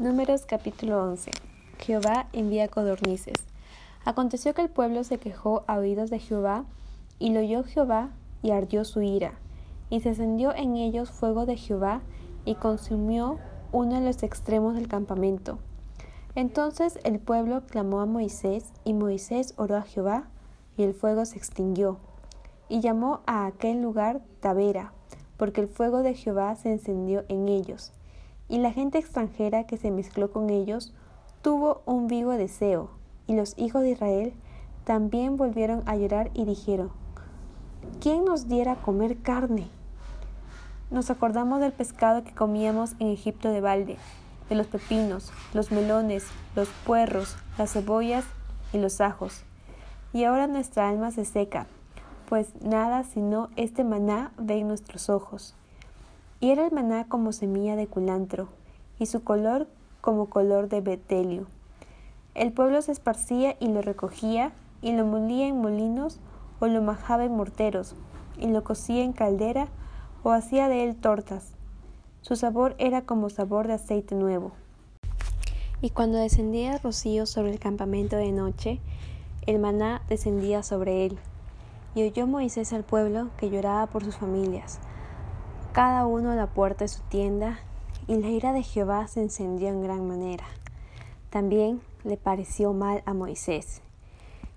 Números capítulo 11. Jehová envía codornices. Aconteció que el pueblo se quejó a oídos de Jehová, y lo oyó Jehová, y ardió su ira, y se encendió en ellos fuego de Jehová, y consumió uno de los extremos del campamento. Entonces el pueblo clamó a Moisés, y Moisés oró a Jehová, y el fuego se extinguió. Y llamó a aquel lugar Tavera, porque el fuego de Jehová se encendió en ellos y la gente extranjera que se mezcló con ellos tuvo un vivo deseo, y los hijos de Israel también volvieron a llorar y dijeron, ¿quién nos diera comer carne? Nos acordamos del pescado que comíamos en Egipto de balde, de los pepinos, los melones, los puerros, las cebollas y los ajos. Y ahora nuestra alma se seca, pues nada sino este maná ve en nuestros ojos. Y era el maná como semilla de culantro, y su color como color de betelio. El pueblo se esparcía y lo recogía, y lo molía en molinos, o lo majaba en morteros, y lo cocía en caldera, o hacía de él tortas. Su sabor era como sabor de aceite nuevo. Y cuando descendía rocío sobre el campamento de noche, el maná descendía sobre él. Y oyó Moisés al pueblo que lloraba por sus familias, cada uno a la puerta de su tienda, y la ira de Jehová se encendió en gran manera. También le pareció mal a Moisés.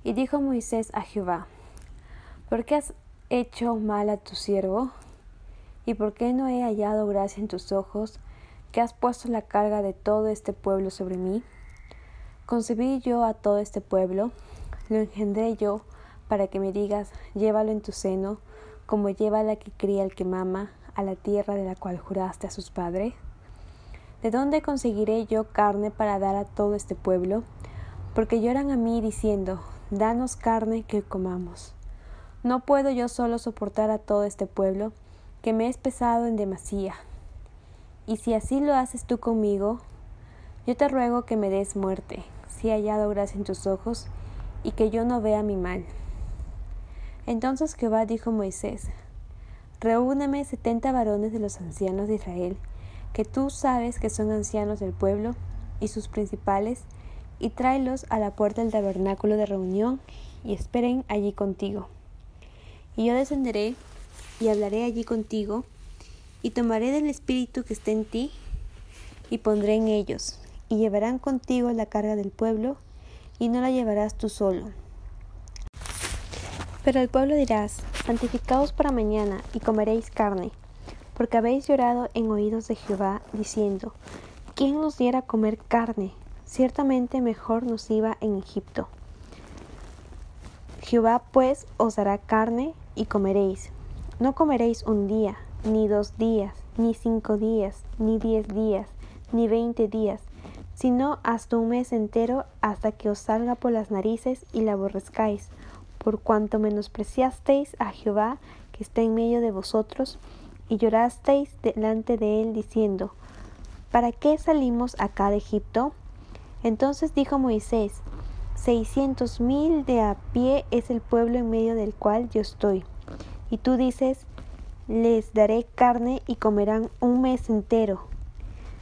Y dijo Moisés a Jehová, ¿por qué has hecho mal a tu siervo? ¿Y por qué no he hallado gracia en tus ojos, que has puesto la carga de todo este pueblo sobre mí? Concebí yo a todo este pueblo, lo engendré yo, para que me digas, llévalo en tu seno, como lleva la que cría el que mama, a la tierra de la cual juraste a sus padres? ¿De dónde conseguiré yo carne para dar a todo este pueblo? Porque lloran a mí diciendo, Danos carne que comamos. No puedo yo solo soportar a todo este pueblo, que me es pesado en demasía. Y si así lo haces tú conmigo, yo te ruego que me des muerte, si he hallado gracia en tus ojos, y que yo no vea mi mal. Entonces Jehová dijo a Moisés, Reúneme setenta varones de los ancianos de Israel, que tú sabes que son ancianos del pueblo, y sus principales, y tráelos a la puerta del tabernáculo de reunión, y esperen allí contigo. Y yo descenderé, y hablaré allí contigo, y tomaré del espíritu que esté en ti, y pondré en ellos, y llevarán contigo la carga del pueblo, y no la llevarás tú solo. Pero el pueblo dirás, Santificaos para mañana y comeréis carne, porque habéis llorado en oídos de Jehová, diciendo, ¿quién nos diera comer carne? Ciertamente mejor nos iba en Egipto. Jehová pues os dará carne y comeréis. No comeréis un día, ni dos días, ni cinco días, ni diez días, ni veinte días, sino hasta un mes entero hasta que os salga por las narices y la aborrezcáis por cuanto menospreciasteis a Jehová que está en medio de vosotros, y llorasteis delante de él, diciendo, ¿Para qué salimos acá de Egipto? Entonces dijo Moisés, Seiscientos mil de a pie es el pueblo en medio del cual yo estoy. Y tú dices, les daré carne y comerán un mes entero.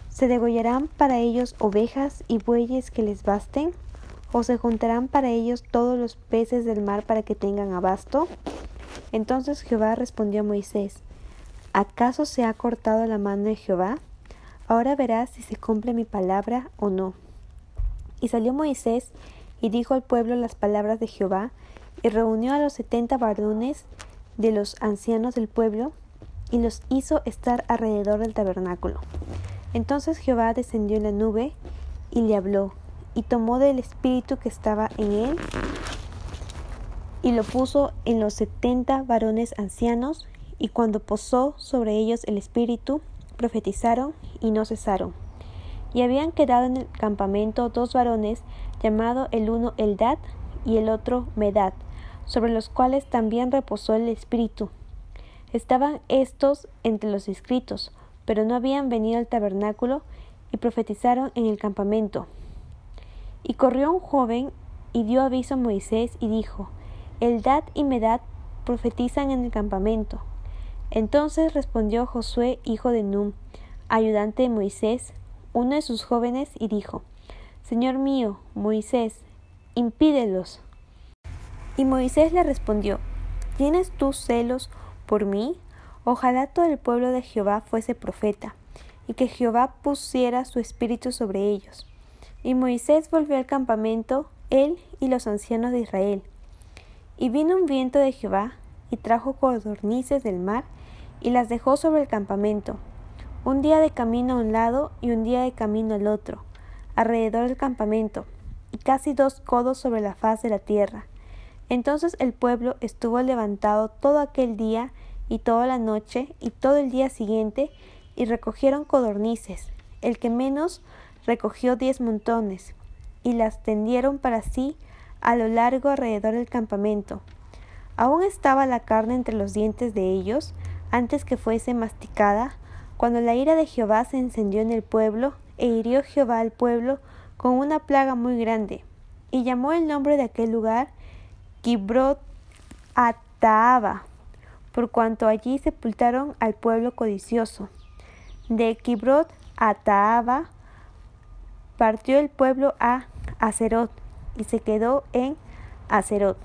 ¿Se degollarán para ellos ovejas y bueyes que les basten? ¿O se juntarán para ellos todos los peces del mar para que tengan abasto? Entonces Jehová respondió a Moisés, ¿acaso se ha cortado la mano de Jehová? Ahora verás si se cumple mi palabra o no. Y salió Moisés y dijo al pueblo las palabras de Jehová, y reunió a los setenta varones de los ancianos del pueblo, y los hizo estar alrededor del tabernáculo. Entonces Jehová descendió en la nube y le habló, y tomó del espíritu que estaba en él y lo puso en los setenta varones ancianos, y cuando posó sobre ellos el espíritu, profetizaron y no cesaron. Y habían quedado en el campamento dos varones, llamado el uno Eldad y el otro Medad, sobre los cuales también reposó el espíritu. Estaban estos entre los inscritos, pero no habían venido al tabernáculo, y profetizaron en el campamento. Y corrió un joven y dio aviso a Moisés y dijo, Eldad y Medad profetizan en el campamento. Entonces respondió Josué, hijo de Num, ayudante de Moisés, uno de sus jóvenes y dijo, Señor mío, Moisés, impídelos. Y Moisés le respondió, ¿Tienes tú celos por mí? Ojalá todo el pueblo de Jehová fuese profeta, y que Jehová pusiera su espíritu sobre ellos. Y Moisés volvió al campamento, él y los ancianos de Israel. Y vino un viento de Jehová, y trajo codornices del mar, y las dejó sobre el campamento, un día de camino a un lado y un día de camino al otro, alrededor del campamento, y casi dos codos sobre la faz de la tierra. Entonces el pueblo estuvo levantado todo aquel día y toda la noche y todo el día siguiente, y recogieron codornices, el que menos recogió diez montones, y las tendieron para sí a lo largo alrededor del campamento. Aún estaba la carne entre los dientes de ellos, antes que fuese masticada, cuando la ira de Jehová se encendió en el pueblo, e hirió Jehová al pueblo con una plaga muy grande, y llamó el nombre de aquel lugar Kibrot Ataaba, por cuanto allí sepultaron al pueblo codicioso. De Kibrot Ataaba partió el pueblo a Acerot y se quedó en Acerot.